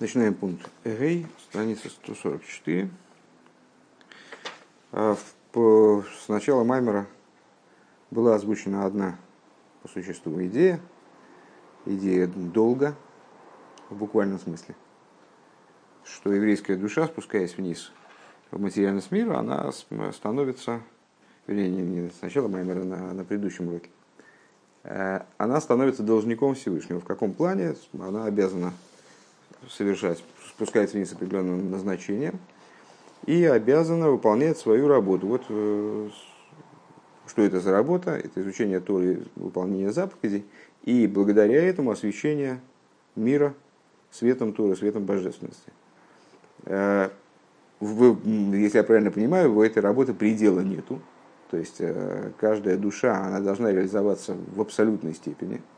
Начинаем пункт Эгей, страница 144. А, с начала Маймера была озвучена одна по существу идея, идея долга в буквальном смысле, что еврейская душа, спускаясь вниз в материальность мира, она становится, вернее, не сначала Маймера, на, на предыдущем уроке, э, она становится должником Всевышнего. В каком плане она обязана совершать, спускается вниз с определенным назначением и обязана выполнять свою работу. Вот э, что это за работа? Это изучение Торы, выполнение заповедей и благодаря этому освещение мира светом Торы, светом божественности. Э, если я правильно понимаю, у этой работы предела нету. То есть э, каждая душа она должна реализоваться в абсолютной степени –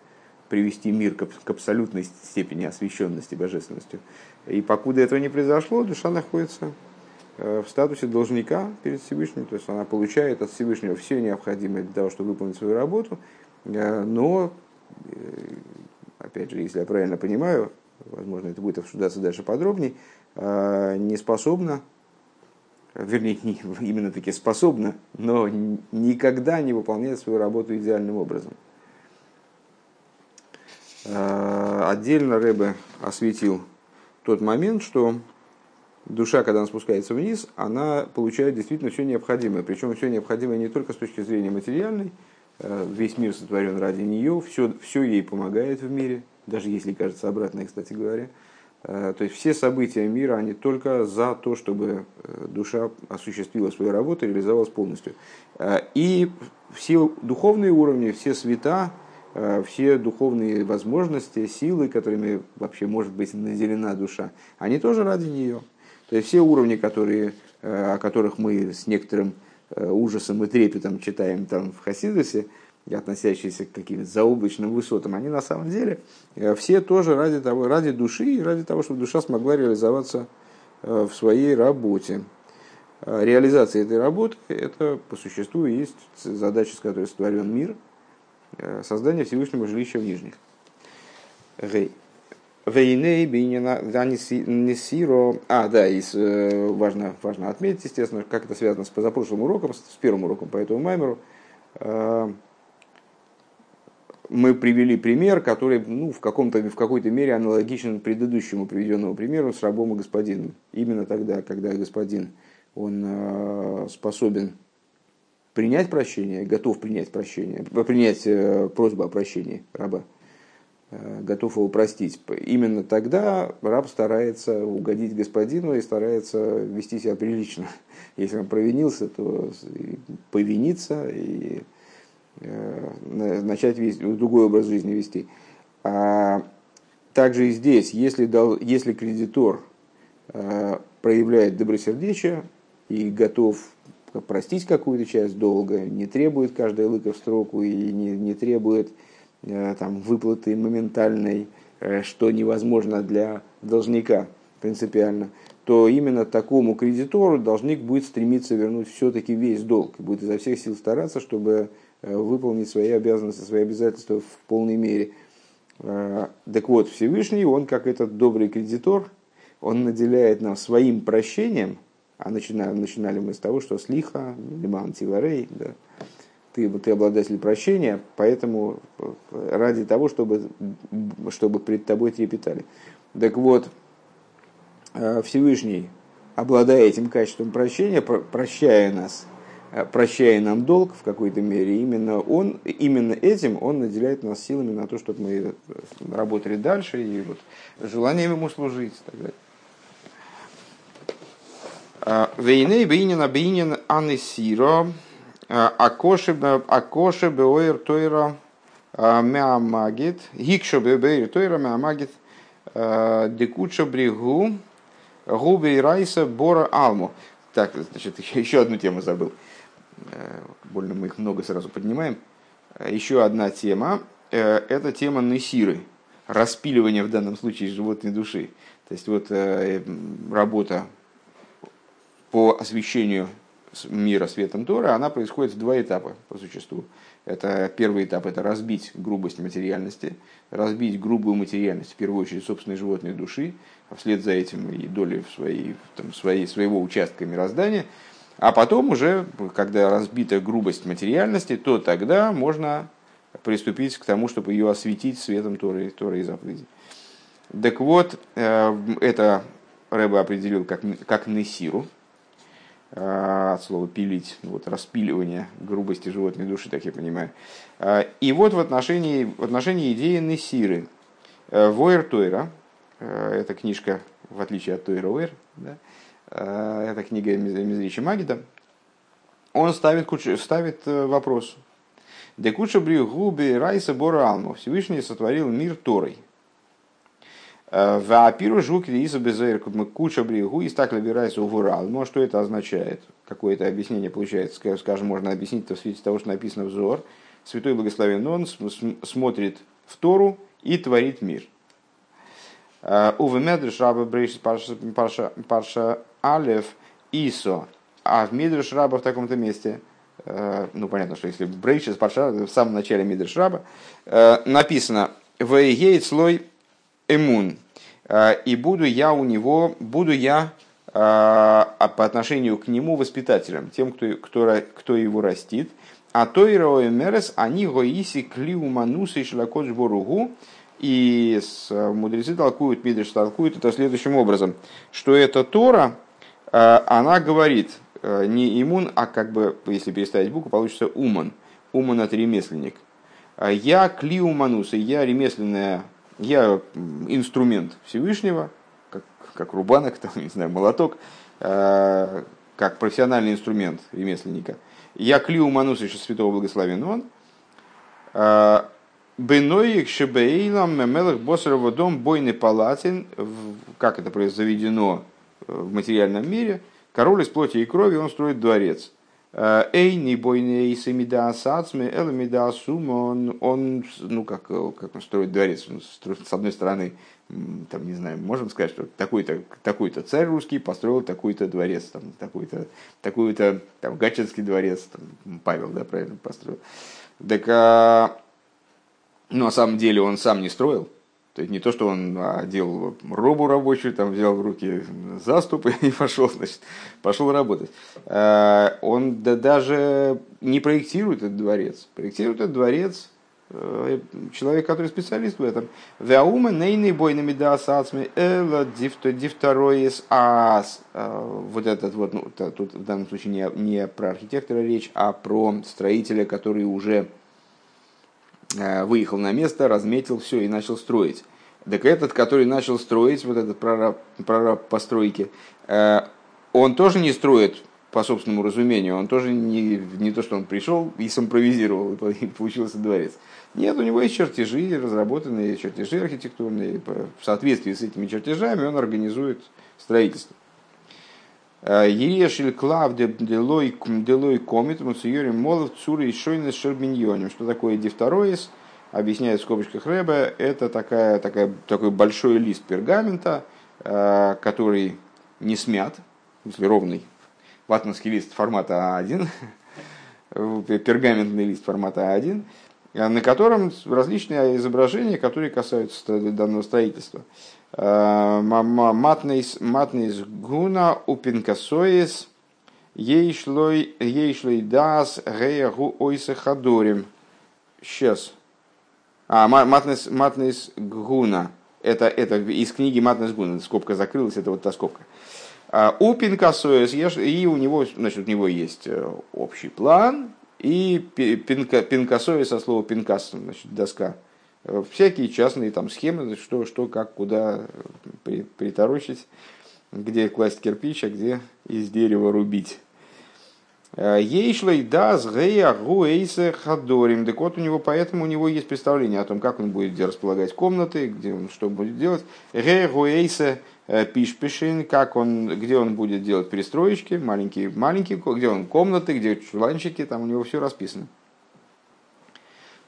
привести мир к, абсолютной степени освященности божественностью. И покуда этого не произошло, душа находится э, в статусе должника перед Всевышним, то есть она получает от Всевышнего все необходимое для того, чтобы выполнить свою работу, э, но, э, опять же, если я правильно понимаю, возможно, это будет обсуждаться дальше подробнее, не способна, вернее, не, именно таки способна, но никогда не выполняет свою работу идеальным образом. Э, отдельно Рэбе осветил тот момент, что душа, когда она спускается вниз, она получает действительно все необходимое. Причем все необходимое не только с точки зрения материальной, э, весь мир сотворен ради нее, все, все ей помогает в мире, даже если кажется обратное, кстати говоря. Э, то есть все события мира, они только за то, чтобы душа осуществила свою работу и реализовалась полностью. И все духовные уровни, все света, все духовные возможности, силы, которыми вообще может быть наделена душа, они тоже ради нее. То есть все уровни, которые, э, о которых мы с некоторым э, ужасом и трепетом читаем там в Хасидусе, относящиеся к каким-то заоблачным высотам, они на самом деле все тоже ради, того, ради души и ради того, чтобы душа смогла реализоваться в своей работе. Реализация этой работы – это по существу есть задача, с которой сотворен мир – Э, создание Всевышнего жилища в нижних. Гей. Вейней несиро. А, да, и э, важно, важно отметить, естественно, как это связано с позапрошлым уроком, с первым уроком по этому маймеру. Э, мы привели пример, который ну, в, каком-то, в какой-то мере аналогичен предыдущему приведенному примеру с рабом и господином. Именно тогда, когда господин он способен принять прощение, готов принять прощение, принять э, просьбу о прощении раба, э, готов его простить, именно тогда раб старается угодить господину и старается вести себя прилично. Если он провинился, то повиниться и э, начать вести, другой образ жизни вести. А также и здесь, если, дал, если кредитор проявляет добросердечие и готов простить какую-то часть долга, не требует каждая лыка в строку и не, не требует э, там, выплаты моментальной, э, что невозможно для должника принципиально, то именно такому кредитору должник будет стремиться вернуть все-таки весь долг и будет изо всех сил стараться, чтобы э, выполнить свои обязанности, свои обязательства в полной мере. Так вот, Всевышний, он как этот добрый кредитор, он наделяет нас своим прощением – а начинали, начинали мы с того, что слиха, лиман тиварей, да, ты, ты обладатель прощения, поэтому э, ради того, чтобы, чтобы пред тобой трепетали. Так вот, э, Всевышний, обладая этим качеством прощения, прощая нас, э, прощая нам долг в какой-то мере, именно, он, именно этим он наделяет нас силами на то, чтобы мы работали дальше и вот, желанием ему служить и так далее. Вейней бейнин бейнин анисиро акоши беоир тойра меамагит гикшо беоир тойра меамагит декучо бригу губи райса бора алму. Так, значит, еще одну тему забыл. Больно мы их много сразу поднимаем. Еще одна тема. Это тема несиры. Распиливание в данном случае животной души. То есть вот работа по освещению мира светом Торы, она происходит в два этапа по существу. Это первый этап – это разбить грубость материальности, разбить грубую материальность, в первую очередь, собственной животной души, а вслед за этим и доли в своей, там, своей, своего участка мироздания. А потом уже, когда разбита грубость материальности, то тогда можно приступить к тому, чтобы ее осветить светом Торы, Торы и заповедей. Так вот, э, это Рэба определил как, как Несиру, от слова пилить, вот распиливание грубости животной души, так я понимаю. Э, и вот в отношении, в отношении идеи Несиры, Войер Тойра, эта книжка, в отличие от Тойра Войер, да, это книга Мизричи Магида, он ставит, ставит вопрос. Декуча губи райса бора алму. Всевышний сотворил мир Торой. Ваапиру жук риса безейр куча бригу и так увурал. Ну, что это означает? Какое-то объяснение получается. Скажем, можно объяснить это в свете того, что написано взор. Святой Благословен Он смотрит в Тору и творит мир. Увы медреш раба брейшис парша алев исо. А в медреш раба в таком-то месте ну понятно, что если брейшис парша в самом начале медреш раба написано «Вейгейт слой эмун, э, и буду я у него, буду я э, а по отношению к нему воспитателем, тем, кто, кто, кто его растит. А то и мерес, они гоиси клиуманусы шлакот боругу, и мудрецы толкуют, Мидриш толкуют это следующим образом, что эта Тора, она говорит не имун, а как бы, если переставить букву, получится уман. Уман это ремесленник. Я клиуманус, и я ремесленная я инструмент Всевышнего, как, как рубанок, там, не знаю, молоток, э, как профессиональный инструмент ремесленника. Я манус еще святого благословен он. Э, Беноик шебейлам мемелах босарова дом бойный палатин, как это заведено в материальном мире, король из плоти и крови, он строит дворец. Эй, не бойный семида сацме, элемида сумон, он, ну как, как он строит дворец, он строит, с одной стороны, там, не знаю, можем сказать, что такой-то такой царь русский построил такой-то дворец, там, такой-то, такой-то, там, Гачинский дворец, там, Павел, да, правильно построил. Так, а, ну, на самом деле он сам не строил, то есть не то, что он а, делал робу рабочую, там взял в руки заступ и пошел, значит, пошел работать. А, он да, даже не проектирует этот дворец. Проектирует этот дворец э, человек, который специалист в этом. Вяума нейный бойными да асацми эла дифтороис ас. А, вот этот вот, ну, тут в данном случае не, не про архитектора речь, а про строителя, который уже Э, выехал на место, разметил все и начал строить. Так этот, который начал строить, вот этот прораб, прораб постройки, э, он тоже не строит по собственному разумению, он тоже не, не то, что он пришел и симпровизировал, и получился дворец. Нет, у него есть чертежи, разработанные чертежи архитектурные. В соответствии с этими чертежами он организует строительство. Ерешель клав делой комит мусуйори молов цуры и шойны шербиньоним. Что такое дифтороис? Объясняет в скобочках Рэба. Это такая, такая, такой большой лист пергамента, э, который не смят, если ровный. Ватманский лист формата А1, пергаментный лист формата А1, на котором различные изображения, которые касаются данного строительства. Э, матнейс гуна упинкасоис ейшлой дас геягу ойсе хадорим. Сейчас. А, матнейс, матнейс гуна. Это, это из книги Матнес Гуна. Скобка закрылась, это вот та скобка. У Пинкасоис, и у него, значит, у него есть э, общий план, и пинка, пинкасои со слова пинкас, значит, доска всякие частные там схемы, что, что как, куда при, приторочить, где класть кирпич, а где из дерева рубить. Ейшлей дас гея гуэйсе хадорим. Так вот у него, поэтому у него есть представление о том, как он будет где располагать комнаты, где он что будет делать. Гея гуэйсе э, пишпишин, как он, где он будет делать перестроечки, маленькие, маленькие, где он комнаты, где чуланчики, там у него все расписано.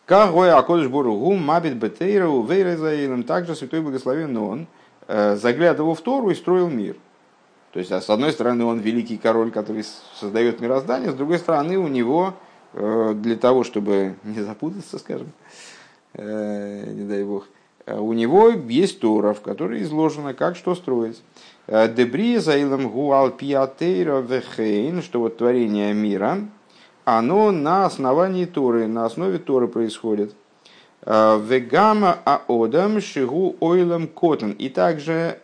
Кагой Акодыш Боругу Мабит Бетейру Вейрезаилем. Также Святой Благословен он э, заглядывал в Тору и строил мир. То есть, а с одной стороны, он великий король, который создает мироздание, с другой стороны, у него э, для того, чтобы не запутаться, скажем, э, не дай бог, у него есть Тора, в которой изложено, как что строить. Дебри заилам гуал пиатейра вехейн, что вот творение мира, оно на основании Торы, на основе Торы происходит. Вегама аодам шигу ойлам котан. И также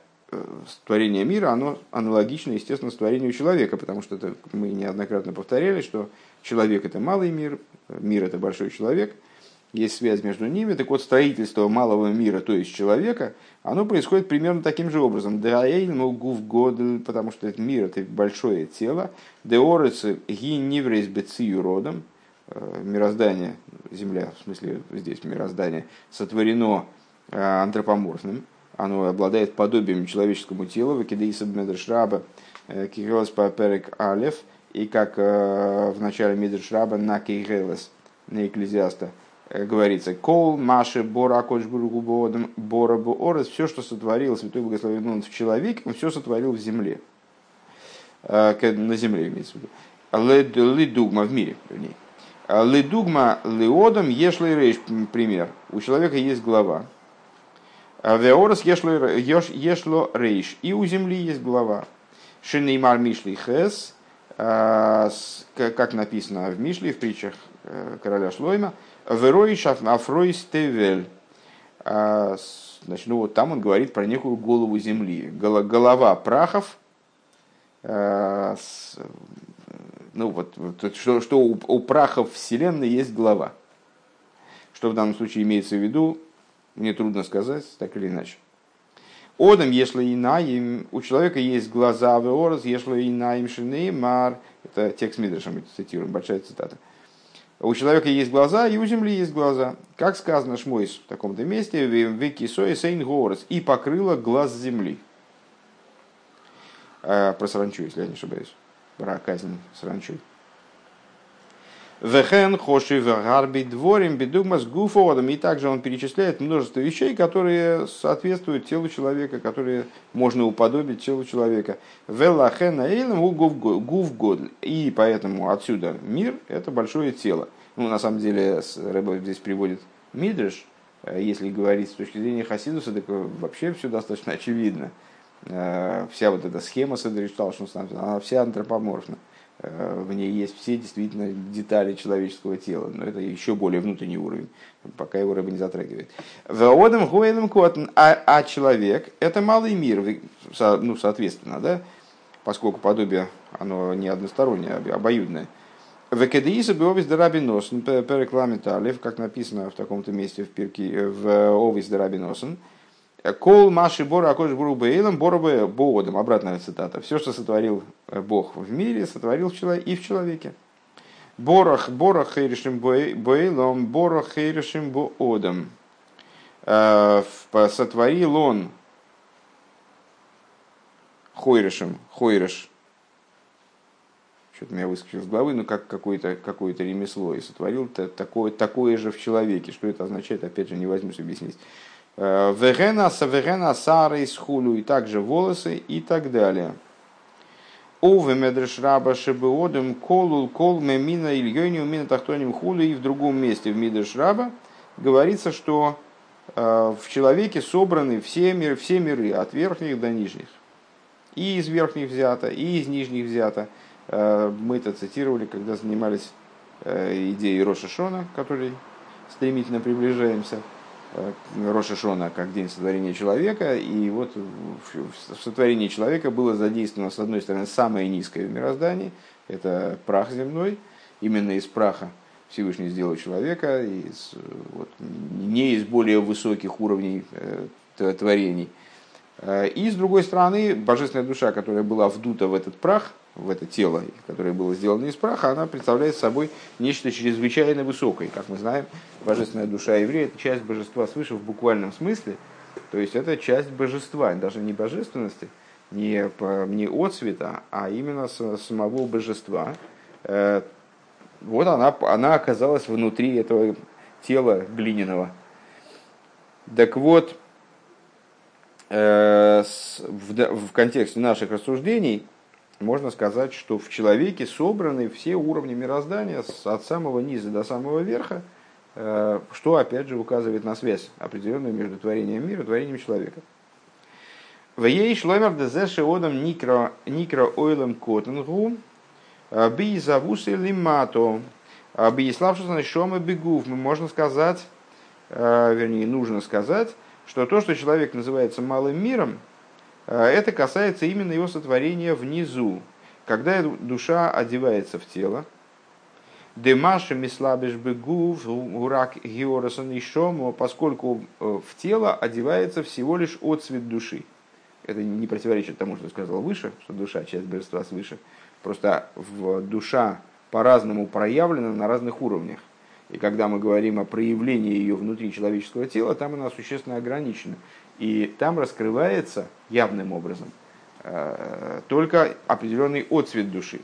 творение мира, оно аналогично, естественно, творению человека, потому что это мы неоднократно повторяли, что человек это малый мир, мир это большой человек, есть связь между ними. Так вот, строительство малого мира, то есть человека, оно происходит примерно таким же образом. ну гув год, потому что этот мир это большое тело. Деорец ги ниврейс бецию родом, э, мироздание, земля, в смысле здесь мироздание, сотворено э, антропоморфным оно обладает подобием человеческому телу, выкидеиса медршраба, э, кигелес по перек алев, и как в начале медршраба на кигелес, на экклезиаста, говорится, кол, маши, бора, кочбургу, бора, орес, все, что сотворил Святой Благословен он в человеке, он все сотворил в земле. На земле имеется в виду. Лидугма в мире, вернее. Лидугма лиодом ешлый рейш, пример. У человека есть глава, וארץ יש לה ראש. И у земли есть глава. שנאמר משלי ח, а, как написано в Мишле, в притчах э, короля Шлойма, וראש עפרות תבל. А, значит, ну вот там он говорит про некую голову земли. Голова прахов, а, ну вот, что, что у, у прахов Вселенной есть голова. Что в данном случае имеется в виду, мне трудно сказать, так или иначе. Одам, если инаим, у человека есть глаза, веорос, если инаим шинеймар, это текст Мидраша, мы цитируем, большая цитата. У человека есть глаза, и у земли есть глаза. Как сказано Шмойс в таком-то месте, вики сои сейн горос, и покрыла глаз земли. А, про саранчу, если я не ошибаюсь. Про казнь саранчой. Вехен хоши гарби дворим бедугмас гуфодом. И также он перечисляет множество вещей, которые соответствуют телу человека, которые можно уподобить телу человека. Велахен эйлем гуф год. И поэтому отсюда мир – это большое тело. Ну, на самом деле, Рэба здесь приводит Мидриш, э, если говорить с точки зрения Хасидуса, так вообще все достаточно очевидно. Э, вся вот эта схема Садричтал, она вся антропоморфна. Э, в ней есть все действительно детали человеческого тела, но это еще более внутренний уровень, пока его рыба не затрагивает. Ваодам гоэлем котн, а, а человек – это малый мир, ну, соответственно, да, поскольку подобие, оно не одностороннее, а обоюдное. Векедеиса бы овис дарабиносен, перекламиталев, как написано в таком-то месте в, пирке, в овис дарабиносен – Кол Маши Бора Акош Буру Бейлом Бора Боодом. Обратная цитата. Все, что сотворил э, Бог в мире, сотворил и в человеке. Борах Бора Хейришим Бейлом Бора Хейришим Боодом. Э, сотворил он Хойришем, Хойриш, что-то меня выскочило с головы, ну как какое-то какое ремесло, и сотворил такое, такое же в человеке. Что это означает, опять же, не возьмусь объяснить. Вегена, савегена, сары из хулю, и также волосы и так далее. Уве медреш раба шебеодем колул кол мемина ильёни умина тахтоним хулю. И в другом месте в Мидреш раба говорится, что в человеке собраны все миры, все миры, от верхних до нижних. И из верхних взято, и из нижних взято. Мы это цитировали, когда занимались идеей Роша Шона, которой стремительно приближаемся – Э, Роша Шона как день сотворения человека, и вот в сотворении человека было задействовано, с одной стороны, самое низкое в мироздании, это прах земной, именно из праха Всевышний сделал человека, из, вот, не из более высоких уровней э, творений. Э, и с другой стороны, божественная душа, которая была вдута в этот прах, в это тело, которое было сделано из праха, она представляет собой нечто чрезвычайно высокое. Как мы знаем, божественная душа еврея – это часть божества свыше в буквальном смысле, то есть это часть божества, даже не божественности, не, не от цвета, а именно самого божества. Э, вот она, она оказалась внутри этого тела глиняного. Так вот, в, в контексте наших рассуждений можно сказать, что в человеке собраны все уровни мироздания от самого низа до самого верха, что опять же указывает на связь определенную между творением мира и творением человека. В ей шломер дезеше одам никро ойлем котенгу би завусы лимато би славшись шома бегув. Мы можно сказать, вернее, нужно сказать, что то, что человек называется малым миром, это касается именно его сотворения внизу, когда душа одевается в тело. Демаша мислабиш бегув гурак георасан и поскольку в тело одевается всего лишь отцвет души это не противоречит тому, что сказал выше, что душа часть божества свыше. Просто в душа по-разному проявлена на разных уровнях. И когда мы говорим о проявлении ее внутри человеческого тела, там она существенно ограничена. И там раскрывается явным образом э, только определенный отцвет души.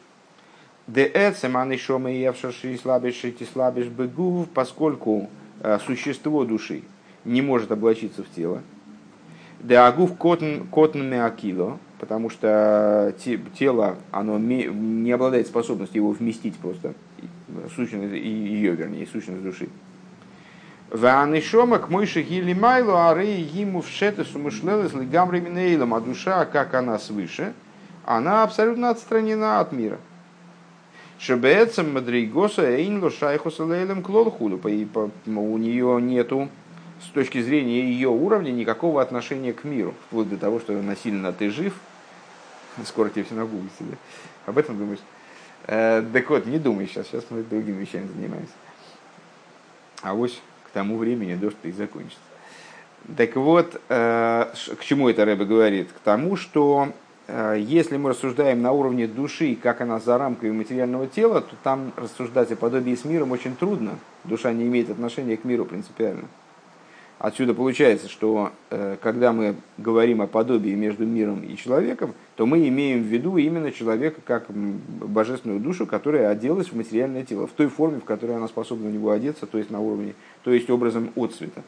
Поскольку э, существо души не может облачиться в тело, Деагув котн, меакило, потому что тело оно не обладает способностью его вместить просто, сущность, ее, вернее, сущность души. Ванишома к мойши гили майлу, а рей ему в шетесу мышлелес лигамри минейлом, а душа, как она свыше, она абсолютно отстранена от мира. Шебецем мадригоса эйнло шайхуса лейлем клолхуду, у нее нету с точки зрения ее уровня никакого отношения к миру, вплоть до того, что насильно ты жив, скоро тебе все нагуглите, да? об этом думаешь? Э, так вот, не думай сейчас, сейчас мы другими вещами занимаемся. А вот тому времени дождь и закончится. Так вот, э, к чему это Рэбе говорит? К тому, что э, если мы рассуждаем на уровне души, как она за рамками материального тела, то там рассуждать о подобии с миром очень трудно. Душа не имеет отношения к миру принципиально. Отсюда получается, что э, когда мы говорим о подобии между миром и человеком, то мы имеем в виду именно человека как божественную душу, которая оделась в материальное тело, в той форме, в которой она способна в него одеться, то есть на уровне, то есть образом отцвета.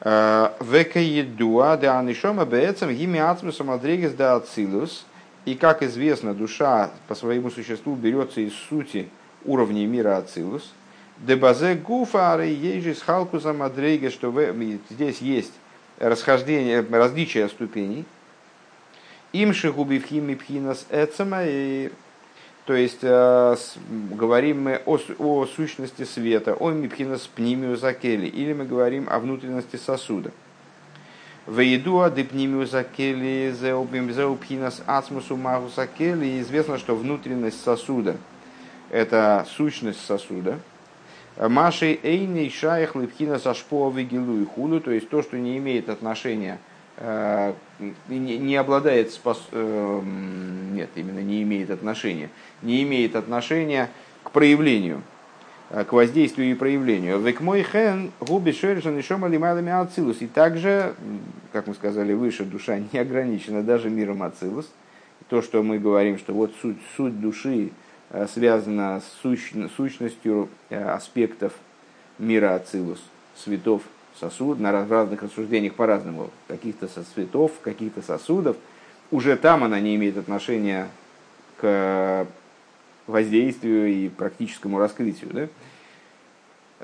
Э, Века едуа да анишома беэцем гими ацмусом адрегес да ацилус. И как известно, душа по своему существу берется из сути уровней мира ацилус – Дебазе гуфары ежи с халкуза мадрейга, что здесь есть расхождение, различия ступеней. Им шигубивхими пхинас эцема, то есть э, говорим мы о, о сущности света, о мипхинас пнимию закели, или мы говорим о внутренности сосуда. Вейдуа депнимию закели зеубим зеупхинас ацмусу магу закели. Известно, что внутренность сосуда – это сущность сосуда – Машей Эйни Шаях Липхина Сашпо Вигилу и Худу, то есть то, что не имеет отношения, э, не обладает, спос... Э, нет, именно не имеет отношения, не имеет отношения к проявлению, э, к воздействию и проявлению. Век мой хен губи шершен и ацилус. И также, как мы сказали выше, душа не ограничена даже миром ацилус. То, что мы говорим, что вот суть, суть души Э, связана с сущностью э, аспектов мира Ацилус, светов, сосуд, на разных рассуждениях по-разному, каких-то со цветов, каких-то сосудов, уже там она не имеет отношения к воздействию и практическому раскрытию. Да?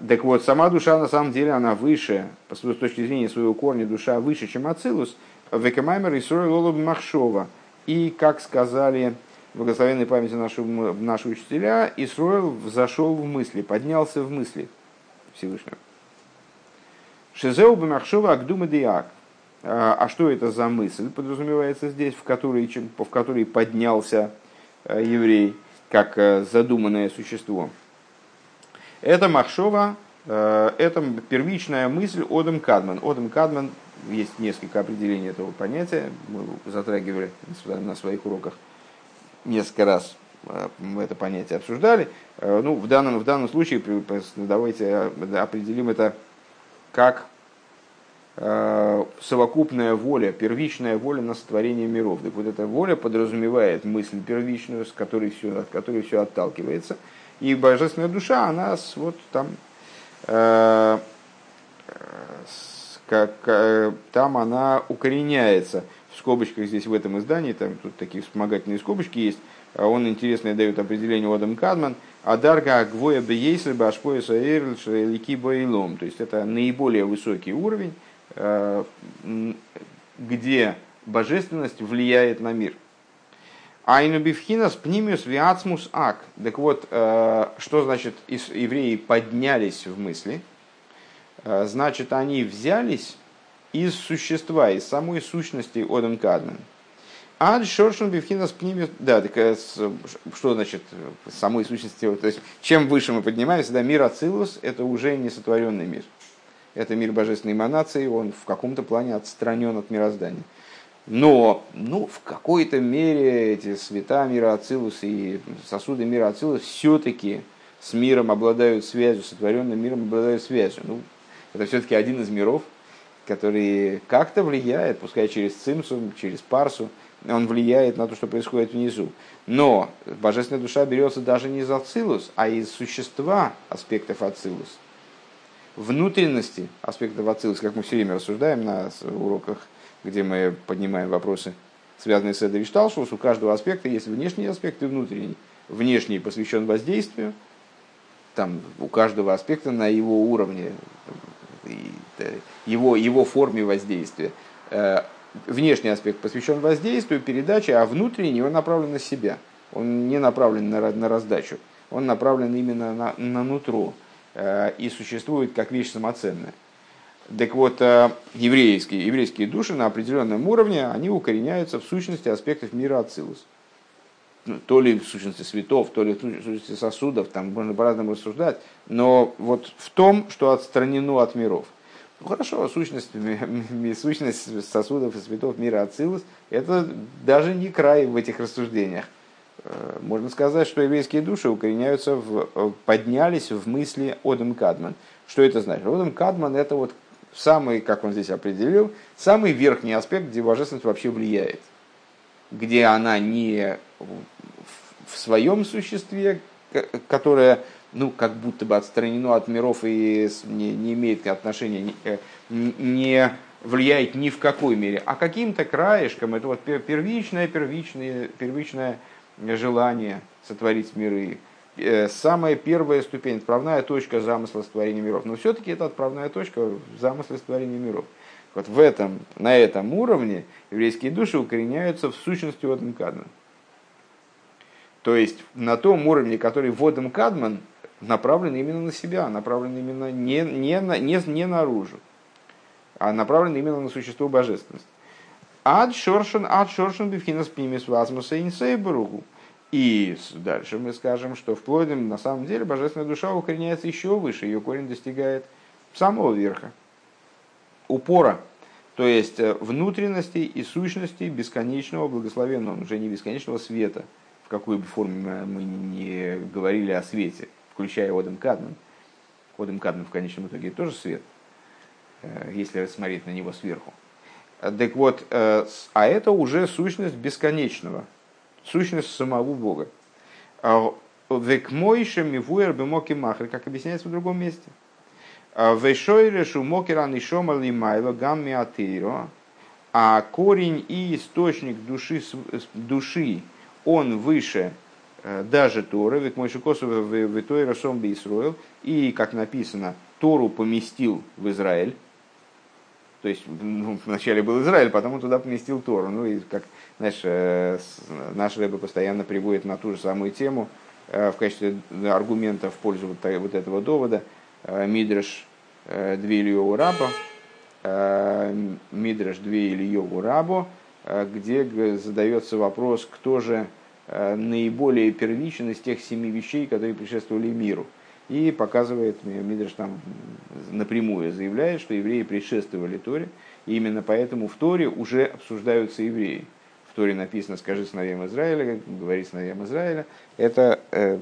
Так вот, сама душа на самом деле она выше, с точки зрения своего корня, душа выше, чем Ацилус, Векамаймер и Срой Махшова. И, как сказали благословенной памяти нашего, наши учителя, Исроил взошел в мысли, поднялся в мысли Всевышнего. Шизеу Бамахшова Агдума Диак. А, а что это за мысль, подразумевается здесь, в которой, в которой поднялся э, еврей, как э, задуманное существо? Это Махшова, э, это первичная мысль Одам Кадман. Одам Кадман, есть несколько определений этого понятия, мы затрагивали на своих уроках – несколько раз мы это понятие обсуждали. Ну, в данном, в данном случае давайте определим это как совокупная воля, первичная воля на сотворение миров. Так вот эта воля подразумевает мысль первичную, с которой все, от которой все отталкивается. И божественная душа, она вот там, как как, там она укореняется. В скобочках здесь в этом издании, там тут такие вспомогательные скобочки есть, а он интересное дает определение Адам Кадман, Адарга Гвоя Бейсер Башпоеса Эрлики Боилом. То есть это наиболее высокий уровень, где божественность влияет на мир. Айну бифхинас пнимиус виацмус ак. Так вот, э, что значит евреи поднялись в мысли? Э, значит, они взялись из существа, из самой сущности Одам Кадмен. Ад шоршен бифхинас пнимиус... Да, так, э, что значит самой сущности? То есть, чем выше мы поднимаемся, да, мир Ацилус – это уже не сотворенный мир. Это мир божественной эманации, он в каком-то плане отстранен от мироздания. Но ну, в какой-то мере эти света мира Ацилус и сосуды мира Ацилус все-таки с миром обладают связью, сотворенным миром обладают связью. Ну, это все-таки один из миров, который как-то влияет, пускай через цимсу, через парсу, он влияет на то, что происходит внизу. Но божественная душа берется даже не из Ацилус, а из существа аспектов Ацилус. Внутренности аспектов Ацилус, как мы все время рассуждаем на уроках где мы поднимаем вопросы, связанные с Эдой Шталшус, у каждого аспекта есть внешний аспект и внутренний. Внешний посвящен воздействию, там у каждого аспекта на его уровне, его, его форме воздействия. Э, внешний аспект посвящен воздействию, передаче, а внутренний он направлен на себя. Он не направлен на, на раздачу, он направлен именно на, на нутро э, и существует как вещь самоценная. Так вот, э, еврейские, еврейские души на определенном уровне, они укореняются в сущности аспектов мира Ацилус. Ну, то ли в сущности светов, то ли в сущности сосудов, там можно по-разному рассуждать, но вот в том, что отстранено от миров. Ну хорошо, сущность, сущность сосудов и светов мира Ацилус, это даже не край в этих рассуждениях. Э, можно сказать, что еврейские души укореняются, в, э, поднялись в мысли Одам Кадман. Что это значит? Одам Кадман это вот самый, как он здесь определил, самый верхний аспект, где божественность вообще влияет. Где она не в своем существе, которое ну, как будто бы отстранено от миров и не, не имеет отношения, не, не влияет ни в какой мере, а каким-то краешком, это вот первичное, первичное, первичное желание сотворить миры, Э, самая первая ступень, отправная точка замысла створения миров. Но все-таки это отправная точка в замысле створения миров. Вот в этом, на этом уровне еврейские души укореняются в сущности Водом Кадман. То есть на том уровне, который Водом Кадман направлен именно на себя, направлен именно не, не, не, не наружу, а направлен именно на существо божественности. Ад шоршен, ад шоршен бифхинас пнимис вазмуса инсейбругу. И дальше мы скажем, что вплоть на самом деле божественная душа укореняется еще выше, ее корень достигает самого верха, упора, то есть э, внутренности и сущности бесконечного благословенного, уже не бесконечного света, в какой бы форме мы не говорили о свете, включая Одем Кадман. Одем Кадман в конечном итоге тоже свет, э, если смотреть на него сверху. Так вот, э, а это уже сущность бесконечного, сущность самого Бога. А Векмойше мивуэр бемоки махр, как объясняется в другом месте. А Вешойре шумокера нишома лимайло гамми атеиро, а корень и источник души, души он выше э, даже Тора, ведь мой шикосу в Тойра Сомби Исруэл, и, как написано, Тору поместил в Израиль, то есть ну, вначале был Израиль, потом он туда поместил Тору. Ну и как, знаешь, э, наш Рэбе постоянно приводит на ту же самую тему э, в качестве аргумента в пользу вот, вот этого довода. Э, Мидраш две Ильеву Раба, Мидраш две Ильеву Рабо, где задается вопрос, кто же наиболее первичен из тех семи вещей, которые предшествовали миру – и показывает, Мидриш там напрямую заявляет, что евреи предшествовали Торе, и именно поэтому в Торе уже обсуждаются евреи. В Торе написано «скажи сыновьям Израиля», говори сыновьям Израиля. Это э,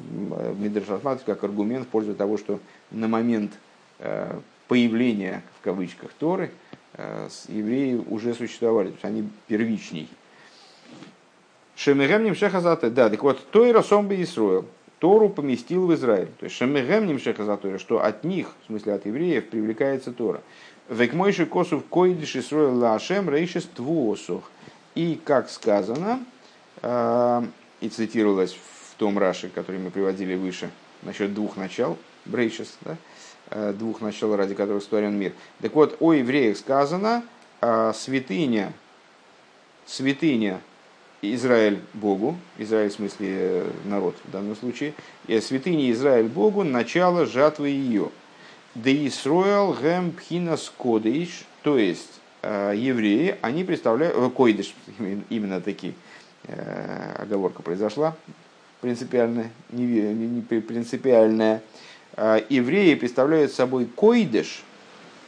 Мидриш как аргумент в пользу того, что на момент э, появления, в кавычках, Торы, э, евреи уже существовали, то есть они первичней. Шемегем Нимшехазата, да, так вот, Тойра Сомби Исруэл, Тору поместил в Израиль. То есть Шемегем Нимшеха за Тора, что от них, в смысле от евреев, привлекается Тора. Векмойши косов койдиш и сроил лашем рейшис твуосух. И как сказано, э, и цитировалось в том Раше, который мы приводили выше, насчет двух начал, брейшис, да, э, двух начал, ради которых створен мир. Так вот, о евреях сказано, э, святыня, святыня Израиль Богу, Израиль в смысле народ в данном случае, святыня Израиль Богу, начало жатвы ее. Да Исроэл гэм пхинас кодыш, то есть евреи, они представляют, койдыш, именно такие, Э, оговорка произошла принципиальная, не, не, принципиальная. Э, евреи представляют собой койдыш,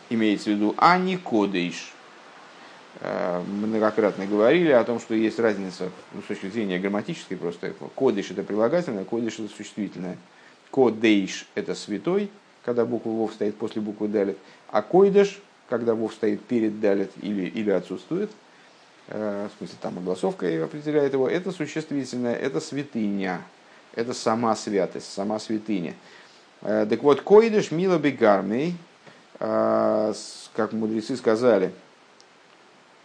имеется в виду, а не кодыш. Э, многократно говорили о том, что есть разница ну, с точки зрения грамматической просто. Кодыш это прилагательное, кодыш это существительное. Кодейш это святой, когда буква Вов стоит после буквы Далит, а койдыш, когда Вов стоит перед Далит или, или отсутствует – Э, в смысле там огласовка определяет его, это существительное, это святыня, это сама святость, сама святыня. Э, так вот, койдыш мила бегармей, как мудрецы сказали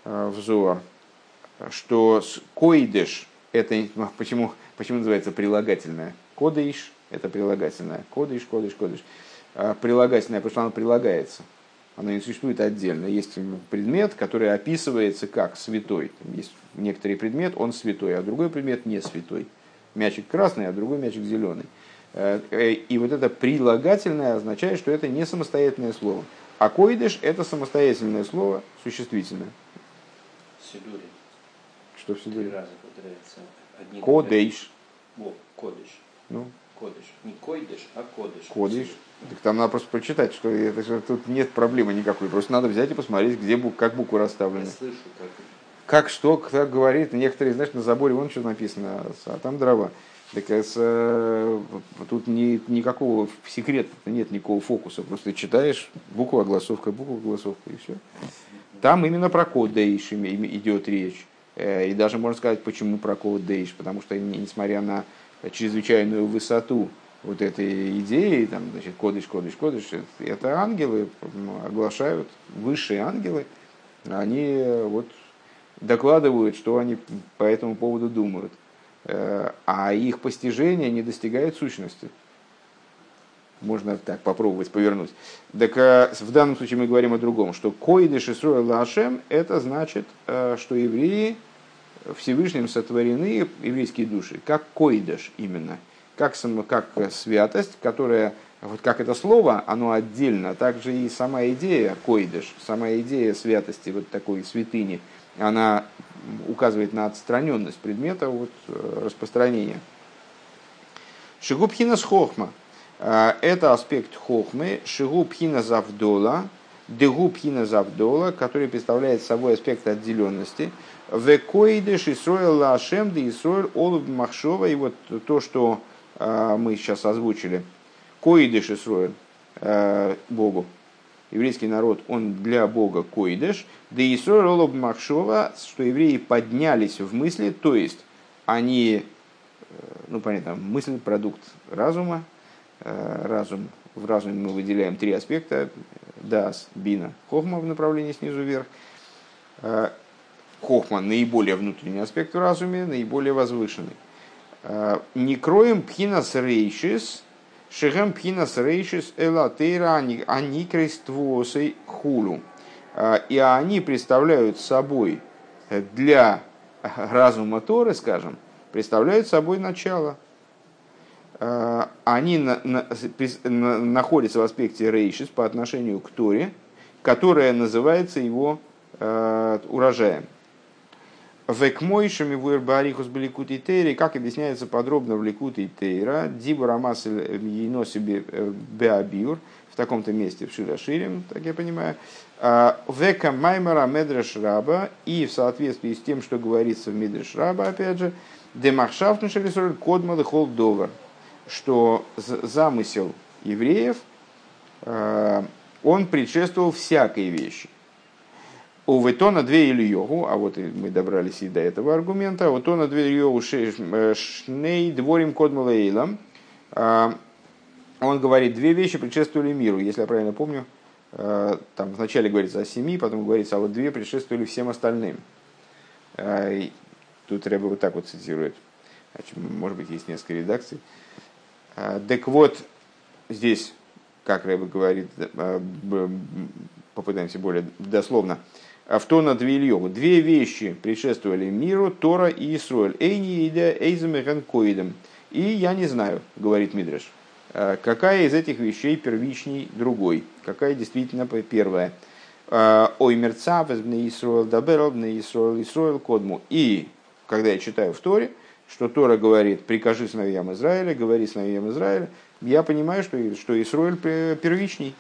в Зоа, что койдыш, это почему, почему называется прилагательное? Кодыш – это прилагательное. Кодыш, кодыш, кодыш. Прилагательное, потому что оно прилагается – оно не существует отдельно. Есть предмет, который описывается как святой. Есть некоторый предмет, он святой, а другой предмет не святой. Мячик красный, а другой мячик зеленый. Э, э, и вот это прилагательное означает, что это не самостоятельное слово. А койдыш – это самостоятельное слово, существительное. Сидури. Что в Сидуре? Три раза повторяется. Одни Кодейш. О, кодыш. Ну, Кодыш. Не койдыш, а кодыш. Кодыш. Так там надо просто прочитать, что, это, что тут нет проблемы никакой. Просто надо взять и посмотреть, где как буквы расставлены. Я слышу, как... Как что, как говорит. Некоторые, знаешь, на заборе вон что написано, а там дрова. Так с, э, тут ни, никакого секрета нет, никакого фокуса. Просто читаешь буква, огласовка, буква, огласовка и все. Там именно про код дейш идет речь. Э, и даже можно сказать, почему про код дейш. Потому что, несмотря на чрезвычайную высоту вот этой идеи, там, значит, кодыш, кодыш, кодыш, это ангелы оглашают, высшие ангелы, они вот докладывают, что они по этому поводу думают. Э, а их постижение не достигает сущности. Можно так попробовать повернуть. Так э, в данном случае мы говорим о другом, что койдыш и лашем это значит, э, что евреи Всевышним сотворены еврейские души, как койдыш именно – как, как святость, которая, вот как это слово, оно отдельно, также и сама идея койдыш, сама идея святости, вот такой святыни, она указывает на отстраненность предмета от э, распространения. Шигубхина с хохма. Э, это аспект хохмы. Шигубхина завдола. Дегубхина завдола, который представляет собой аспект отделенности. Векоидеш Исроил Лашем, да Исроил Олуб Махшова. И вот то, что а, мы сейчас озвучили, коидыш Исроэль, а, Богу, еврейский народ, он для Бога коидыш, да и Исроэль Махшова, что евреи поднялись в мысли, то есть они, э, ну понятно, мысль, продукт разума, э, разум, в разуме мы выделяем три аспекта, дас, бина, хохма в направлении снизу вверх, э, Хохма наиболее внутренний аспект в разуме, наиболее возвышенный. Э, не кроем пхинас рейшис, шехем пхинас рейшис элатейра аникрейс твосей хулу. Э, и они представляют собой для разума Торы, скажем, представляют собой начало. Э, они на, на, на, находятся в аспекте рейшис по отношению к Торе, которая называется его э, урожаем. Векмойшами вуэрбарихус беликути тейри, как объясняется подробно в ликуте тейра, дибура масель себе э, беабиур, в таком-то месте в Широширим, так я понимаю, а, века маймара медреш раба, и в соответствии с тем, что говорится в медреш раба, опять же, демахшафтн шелисоль кодмал и холдовар, что замысел евреев, а, он предшествовал всякой вещи. У Ветона две Ильогу, а вот мы добрались и до этого аргумента, у Тона две Ильогу э, шней дворим кодмалейлам. А, он говорит, две вещи предшествовали миру, если я правильно помню, Э, там вначале говорится о семи, потом говорится, а вот две предшествовали всем остальным. Э, тут Рэба вот так вот цитирует. Может быть, есть несколько редакций. Э, так вот, здесь, как Рэба говорит, попытаемся более дословно, Автона Двильеву. Две вещи предшествовали миру, Тора и Исруэль. Эйни и Эйзем Коидом. И я не знаю, говорит Мидреш, какая из этих вещей первичней другой, какая действительно первая. Ой, мерцав, Исруэл Даберл, Исруэл Исруэл Кодму. И когда я читаю в Торе, что Тора говорит, прикажи сыновьям Израиля, говори сыновьям Израиля, я понимаю, что, что Исруэль первичней.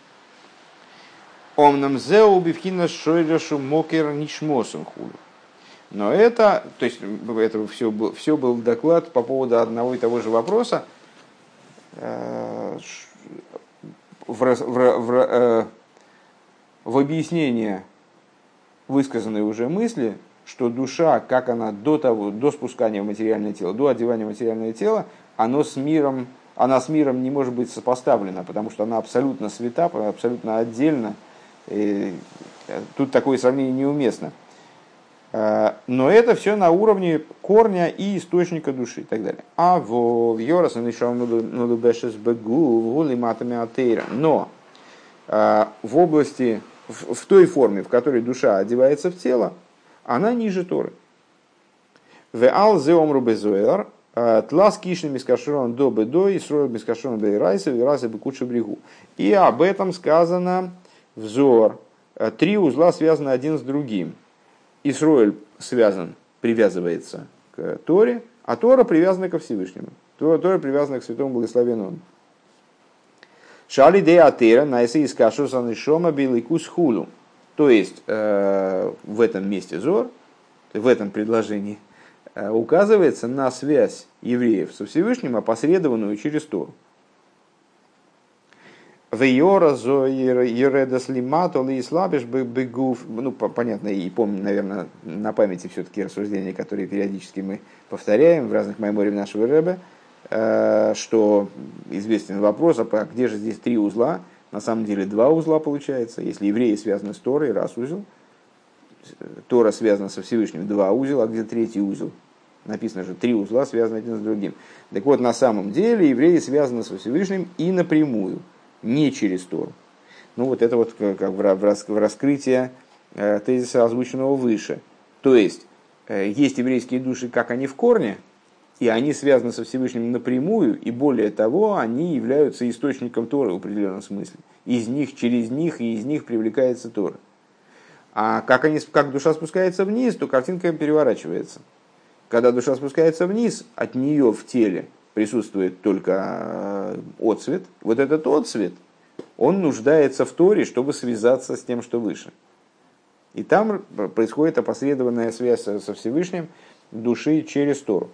Омнам зеу бифхина шойрешу мокер нишмосом худу. Но это, то есть это все был, все был доклад по поводу одного и того же вопроса э, в, в, в, э, в объяснение высказанной уже мысли, что душа, как она до того, до спускания в материальное тело, до одевания в материальное тело, оно с миром, она с миром не может быть сопоставлена, потому что она абсолютно свята, абсолютно отдельно – Э, тут такое сравнение неуместно. Э, но это все на уровне корня и источника души и так далее. А в Йорас Но э, в области, в той форме, в которой душа одевается в тело, она ниже Торы. В ал зеомру безуэр, тлас кишни мискашурон до бедо и срой мискашурон бейрайса, и райса бекуча брегу. И об этом сказано взор, э, три узла связаны один с другим. Исроэль связан, привязывается к Торе, а Тора привязана ко Всевышнему. Тора, Тора привязана к Святому Благословенному. Шали де атера на из кашусан шома беликус хулу. То есть э, в этом месте Зор, в этом предложении, э, указывается на связь евреев со Всевышним, опосредованную через Тору. Вейора зо ередас лимато ли слабиш. Ну, понятно, и помню, наверное, на памяти все-таки рассуждения, которые периодически мы повторяем в разных мемориях нашего Рэбе, э, что известен вопрос, а где же здесь три узла? На самом деле два узла получается. Если евреи связаны с Торой, раз узел. Тора связана со Всевышним, два узела, а где третий узел? Написано же, три узла связаны один с другим. Так вот, на самом деле евреи связаны со Всевышним и напрямую – не через Тору. Ну вот это вот как в раскрытие э, тезиса, озвученного выше. То есть, э, есть еврейские души, как они в корне, и они связаны со Всевышним напрямую, и более того, они являются источником Торы в определенном смысле. Из них, через них, и из них привлекается Тора. А как, они, как душа спускается вниз, то картинка переворачивается. Когда душа спускается вниз, от нее в теле – присутствует только э, отцвет, вот этот отцвет, он нуждается в Торе, чтобы связаться с тем, что выше. И там происходит опосредованная связь со Всевышним души через Тору.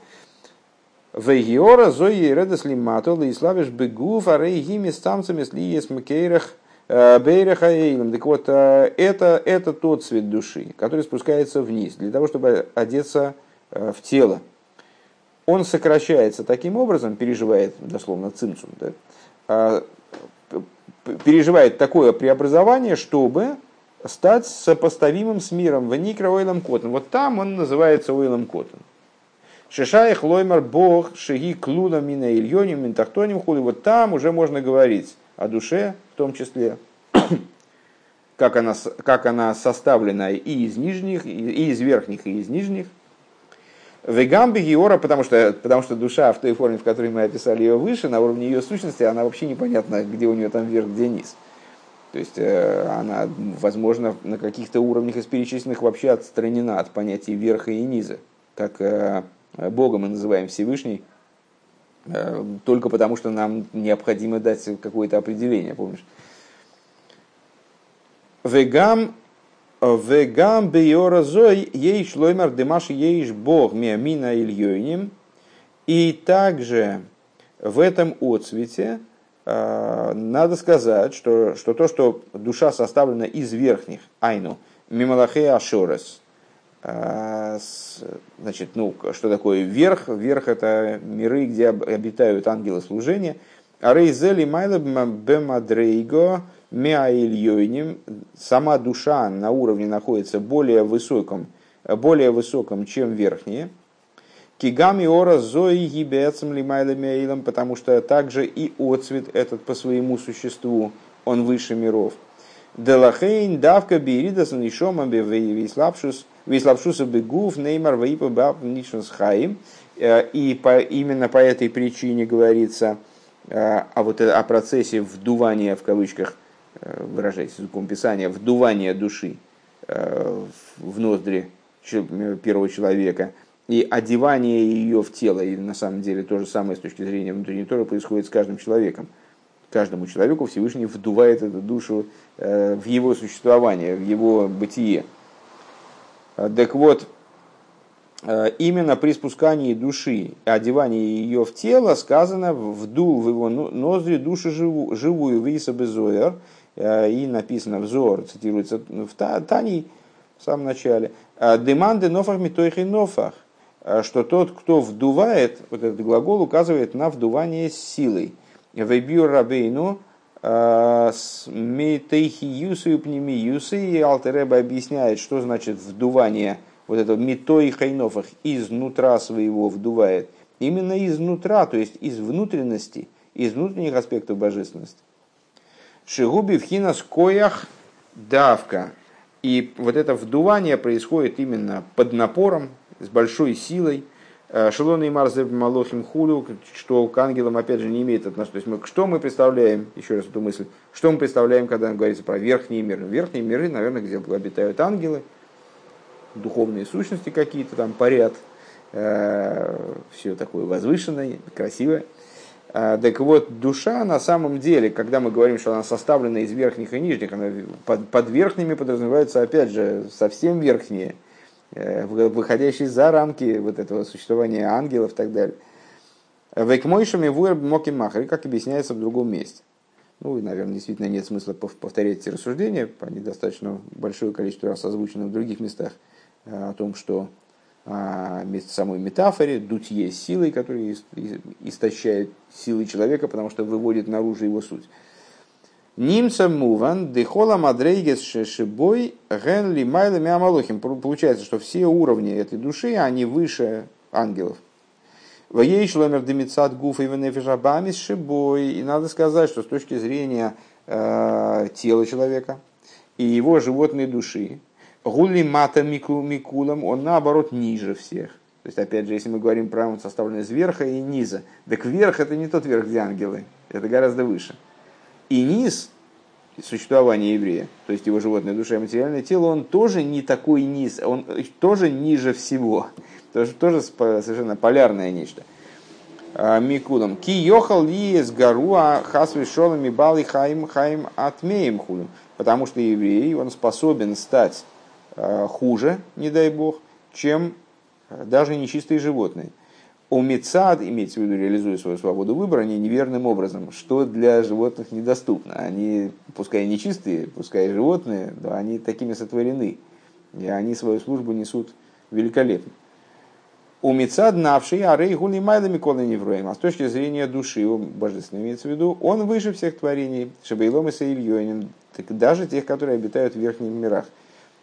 Вегиора зои редес лиматол и славишь бегуф арей гими стамцами слиес макейрах э, бейраха эйлем. Так вот, э, это, это тот цвет души, который спускается вниз, для того, чтобы одеться в тело, он сокращается таким образом, переживает, дословно, цимцум, да, переживает такое преобразование, чтобы стать сопоставимым с миром в Никра Ойлом Котон. Вот там он называется Ойлом Котон. Шишаих лоймар бог шеги клуна мина ильоним ментахтоним хули. Вот там уже можно говорить о душе, в том числе, как она, как она составлена и из нижних, и из верхних, и из нижних – Вегамби Геора, потому что, потому что душа в той форме, в которой мы описали ее выше, на уровне ее сущности, она вообще непонятна, где у нее там верх, где низ. То есть э, она, возможно, на каких-то уровнях из перечисленных вообще отстранена от понятий верха и низа, как э, Бога мы называем Всевышний, э, только потому что нам необходимо дать какое-то определение, помнишь? Вегам Вегам бейора зой ей шлоймар демаш ейш бог миамина ильёйним. И также в этом отцвете э, надо сказать, что, что то, что душа составлена из верхних, айну, мималахе ашорес, э, значит, ну, что такое верх? Верх это миры, где обитают ангелы служения. А рейзели майла бемадрейго меаильёйним, сама душа на уровне находится более высоком, более высоком, чем верхние. Кигами ора зои гибецем лимайла мейлом, потому что также и отцвет этот по своему существу, он выше миров. Делахейн давка биридас нишома вейслапшус вейслапшуса бегув неймар вейпа баб нишус хаим. И по, именно по этой причине говорится о, вот, о процессе вдувания, в кавычках, выражаясь языком писания, вдувания души в ноздри первого человека и одевание ее в тело. И на самом деле то же самое с точки зрения внутренней Торы происходит с каждым человеком каждому человеку Всевышний вдувает эту душу э, в его существование, в его бытие. А, так вот, э, именно при спускании души, одевании ее в тело, сказано, вдул в его ноздри душу живу, живую, виса безоер, э, и написано взор, цитируется в Таней в самом начале, деманды нофах митойхи нофах, что тот, кто вдувает, вот этот глагол указывает на вдувание силой – Вейбью Рабейну э, Митейхи Юсы и Пними Юсы. И Алтереба объясняет, что значит вдувание вот этого Митой Хайнофах изнутра своего вдувает. Именно изнутра, то есть из внутренности, из внутренних аспектов божественности. Шигуби в хинас коях давка. И вот это вдувание происходит именно под напором, с большой силой – Шелона и Марзе Малохим Хулю, что к ангелам, опять же, не имеет отношения. То есть, мы, что мы представляем, еще раз эту мысль, что мы представляем, когда говорится про верхние миры? Верхние миры, наверное, где обитают ангелы, духовные сущности какие-то там парят, э, все такое возвышенное, красивое. Э, так вот, душа на самом деле, когда мы говорим, что она составлена из верхних и нижних, она под, под верхними подразумевается, опять же, совсем верхние – выходящий за рамки вот этого существования ангелов и так далее. Векмойшами вуэр моки махари, как объясняется в другом месте. Ну, и, наверное, действительно нет смысла повторять эти рассуждения, они достаточно большое количество раз озвучены в других местах, э, о том, что а, вместо самой метафоре дутье силой, которая истощает силы человека, потому что выводит наружу его суть. Нимса муван дехола мадрейгес шешибой ген ли майлами амалохим. Получается, что все уровни этой души, они выше ангелов. Воей шломер демицат гуф и венефишабамис шибой. И надо сказать, что с точки зрения э, тела человека и его животной души, гули мата микулам, он наоборот ниже всех. То есть, опять же, если мы говорим про он составлен из верха и низа, так верх это не тот верх, где ангелы, это гораздо выше. И низ существования еврея, то есть его животное душа и материальное тело, он тоже не такой низ, он тоже ниже всего. Тоже, тоже совершенно полярное нечто. А, Микулом. Ки йохал ли с гаруа хасви шолами бали хаим хаим атмеем хулем. Потому что еврей, он способен стать а, хуже, не дай бог, чем даже нечистые животные у Мецад, имеется в виду, реализуя свою свободу выбора, они неверным образом, что для животных недоступно. Они, пускай нечистые, пускай животные, но они такими сотворены. И они свою службу несут великолепно. У Мецад навший, а рей гули майлами колы невроем. А с точки зрения души, божественной имеется в виду, он выше всех творений, шабейлом и саильёнин, даже тех, которые обитают в верхних мирах.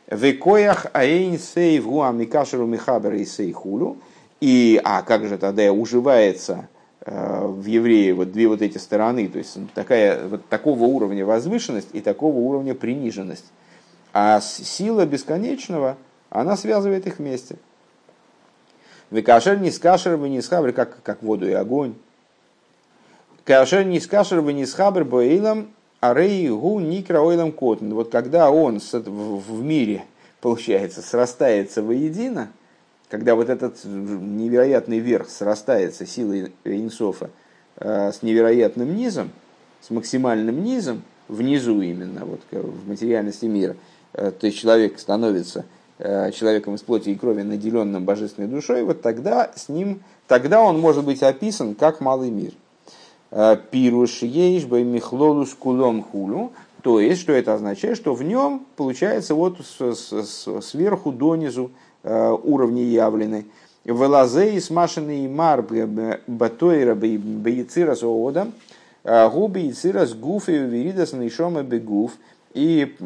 Векоях аэйн сейв гуам микашеру михабер и сейхулю – и, а как же тогда уживается э, в евреи вот две вот эти стороны, то есть такая, вот такого уровня возвышенность и такого уровня приниженность. А сила бесконечного, она связывает их вместе. Векашер не скашер, вы не схабр, как, как воду и огонь. Кашер не скашер, вы не схабр, боилом, а рей гу никра ойлом котн. Вот когда он в мире, получается, срастается воедино, когда вот этот невероятный верх срастается силой инсофа э, с невероятным низом, с максимальным низом, внизу именно, вот в материальности мира, э, то есть человек становится э, человеком из плоти и крови, наделенным божественной душой, вот тогда с ним, тогда он может быть описан как малый мир. Пируш ейш бай михлолус кулом хулю, то есть, что это означает, что в нем, получается, вот сверху донизу Э, уровни явлены. Велазей смашенный мар батойра бейцира соода, Губи и цирас гуф и веридас нейшома бегуф. И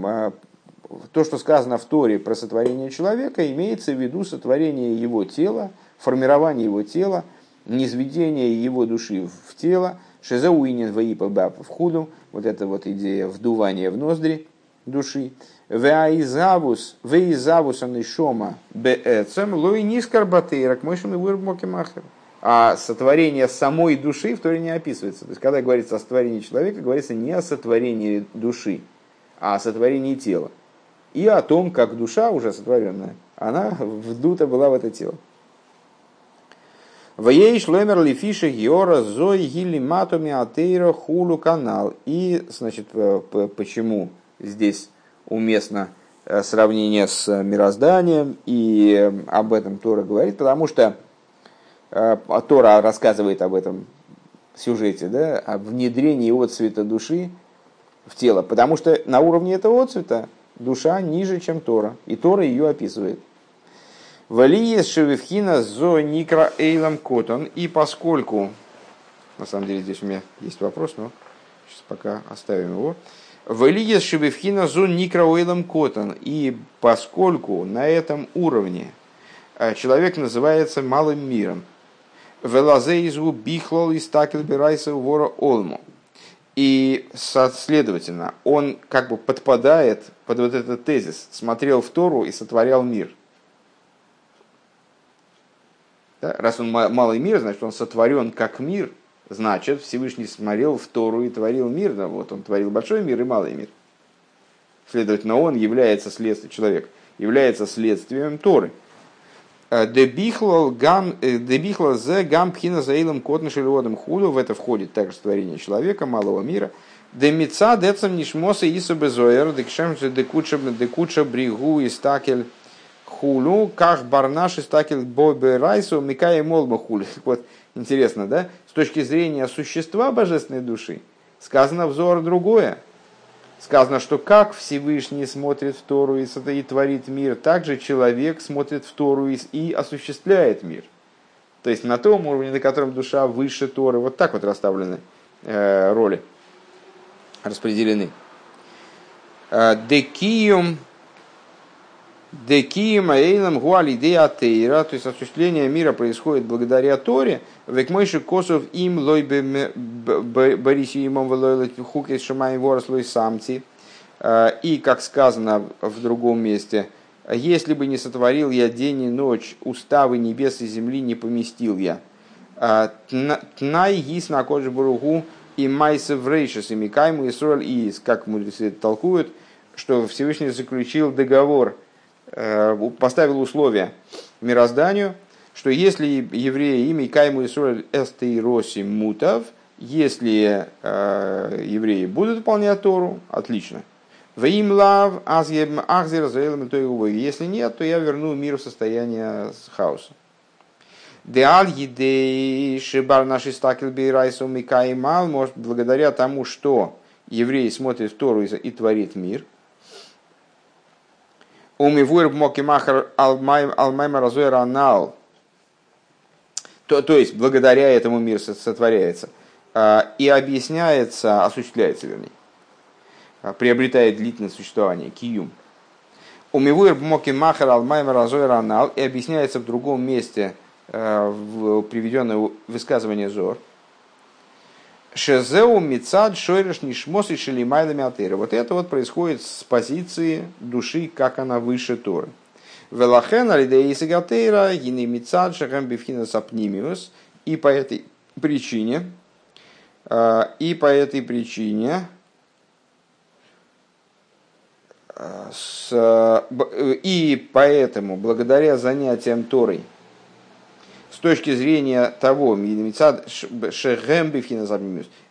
то, что сказано в Торе про сотворение человека, имеется в виду сотворение его тела, формирование его тела, низведение его души в тело, шизауинин ваипа в худу, вот эта вот идея вдувания в ноздри души, веаизавус, веизавус анишома беэцем, лой нискар батейрак, мышем и вырбмоки махер. А сотворение самой души в Торе не описывается. То есть, когда говорится о сотворении человека, говорится не о сотворении души, а о сотворении тела. И о том, как душа, уже сотворенная, она вдута была в это тело. Воей шлемер лифиша йора зой гили матуми атейра хулу канал. И, значит, почему здесь уместно э, сравнение с мирозданием, и об этом Тора говорит, потому что э, Тора рассказывает об этом сюжете, да, о внедрении отцвета души в тело, потому что на уровне этого отцвета душа ниже, чем Тора, и Тора ее описывает. Валиес шевевхина зо никра эйлам котон. И поскольку, на самом деле здесь у меня есть вопрос, но сейчас пока оставим его. Валиес шевевхина зо никра эйлам котон. И поскольку на этом уровне э, человек называется малым миром, Велазейзу бихлол и стакел бирайса вора олму. И, следовательно, он как бы подпадает под вот этот тезис. Смотрел в Тору и сотворял мир – да? Раз он малый мир, значит, он сотворен как мир, значит, Всевышний смотрел в Тору и творил мир. Да, вот он творил большой мир и малый мир. Следовательно, он является следствием, человек является следствием Торы. Э, дебихло э, зе гам пхина заилом котн шелеводом худу. В это входит также творение человека, малого мира. Демица децам нишмоса ису безоэр декшем декуча бригу и стакель хулю, как барнаши стакел бобе райсу, микая молба хули. Вот интересно, да? С точки зрения существа божественной души сказано взор другое. Сказано, что как Всевышний смотрит в Тору и, творит мир, так же человек смотрит в Тору и, и осуществляет мир. То есть на том уровне, на котором душа выше Торы. Вот так вот расставлены э, роли, распределены. Э, Декиум Декима эйлам гуали тейра, то есть осуществление мира происходит благодаря Торе. Векмойши косов им лой бариси имам влой хукес шамай ворослой самти. А, и, как сказано в другом месте, если бы не сотворил я день и ночь, уставы небес и земли не поместил я. А, тнай гис на кодж баругу и майсев рейшес и микайму и и, как мудрецы толкуют, что Всевышний заключил договор – Э, поставил условия мирозданию, что если евреи ими кайму Исруэль эстейроси мутав, если э, евреи будут выполнять Тору, отлично. В им лав ахзер Если нет, то я верну мир в состояние хаоса. Деаль едей шибар наши стакел бейрайсу микаймал, может, благодаря тому, что еврей смотрит в Тору и творит мир – Умивуэр моки махар алмайма разуэр анал. То, то есть, благодаря этому мир сотворяется. А, и объясняется, осуществляется, вернее. А, приобретает длительное существование, киюм. Умивуэр моки махар алмайма разуэр анал. И объясняется в другом месте, а, в приведенное высказывание Зор. Шезеу мицад шойреш нишмос и шелимайлами атера. Вот это вот происходит с позиции души, как она выше Торы. Велахен алидеиса гатейра гины мицад шахам бифхина сапнимиус. И по этой причине, а, и по этой причине, а, с, и поэтому, благодаря занятиям Торой, точки зрения того, с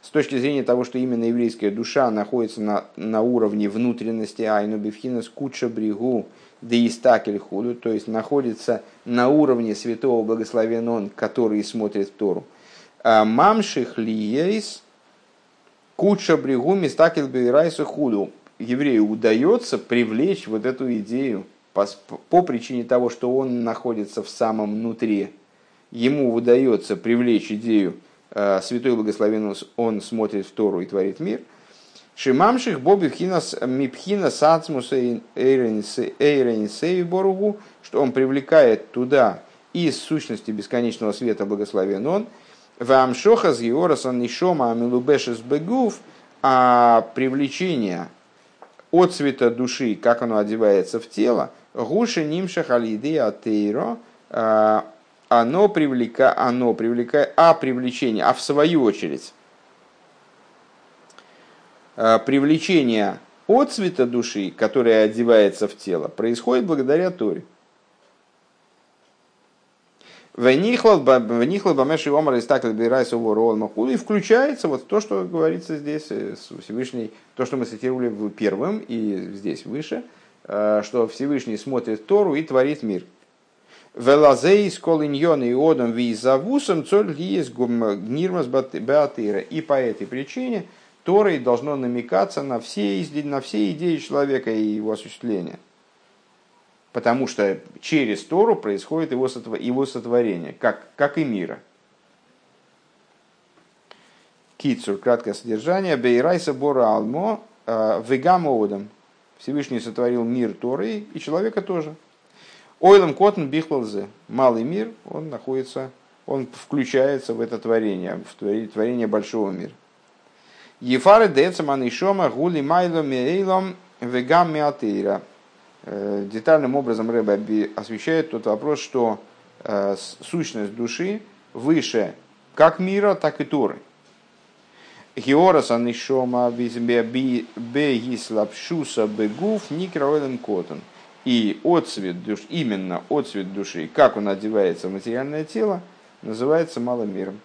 точки зрения того, что именно еврейская душа находится на, на уровне внутренности Айну Бифхинас Куча Бригу Деистакель Худу, то есть находится на уровне святого благословен он, который смотрит в Тору. А Мамших Лиейс Куча Бригу Мистакель Бейрайса Худу. Еврею удается привлечь вот эту идею по, по причине того, что он находится в самом внутри ему удается привлечь идею э, святой благословен он смотрит в Тору и творит мир. Шимамших боби мипхина сацмус эйренсей боругу, что он привлекает туда из сущности бесконечного света благословен он. Вамшоха с Георасан Нишома Амилубешес Бегув, а привлечение от цвета души, как оно одевается в тело, гуши нимшах алиды атейро, а, оно привлекает, оно привлекает, а привлечение, а в свою очередь, а, привлечение от цвета души, которое одевается в тело, происходит благодаря Торе. Венихлал бамеши омар из так разбирайся и включается вот то, что говорится здесь э, Всевышний, то, что мы цитировали первым и здесь выше, э, что Всевышний смотрит Тору и творит мир. Велазей с колиньон и одом визавусом цоль есть гнирмас беатыра. И по этой причине Торой должно намекаться на все, на все идеи человека и его осуществления потому что через Тору происходит его, его сотворение, как, как и мира. Кицур, краткое содержание. Бейрайса бора алмо э, вегамоодом. Всевышний сотворил мир Торы и человека тоже. Ойлом котн бихлалзе. Малый мир, он находится, он включается в это творение, в творение большого мира. Ефары децаман и шома гули майлом мирейлом вегам миатейра. Э, детальным образом Рэбе освещает тот вопрос, что э, сущность души выше как мира, так и Торы. Геораса нишома бегислапшуса бегуф никроэлен котон. И отцвет душ, именно отцвет души, как он одевается в материальное тело, называется малым миром.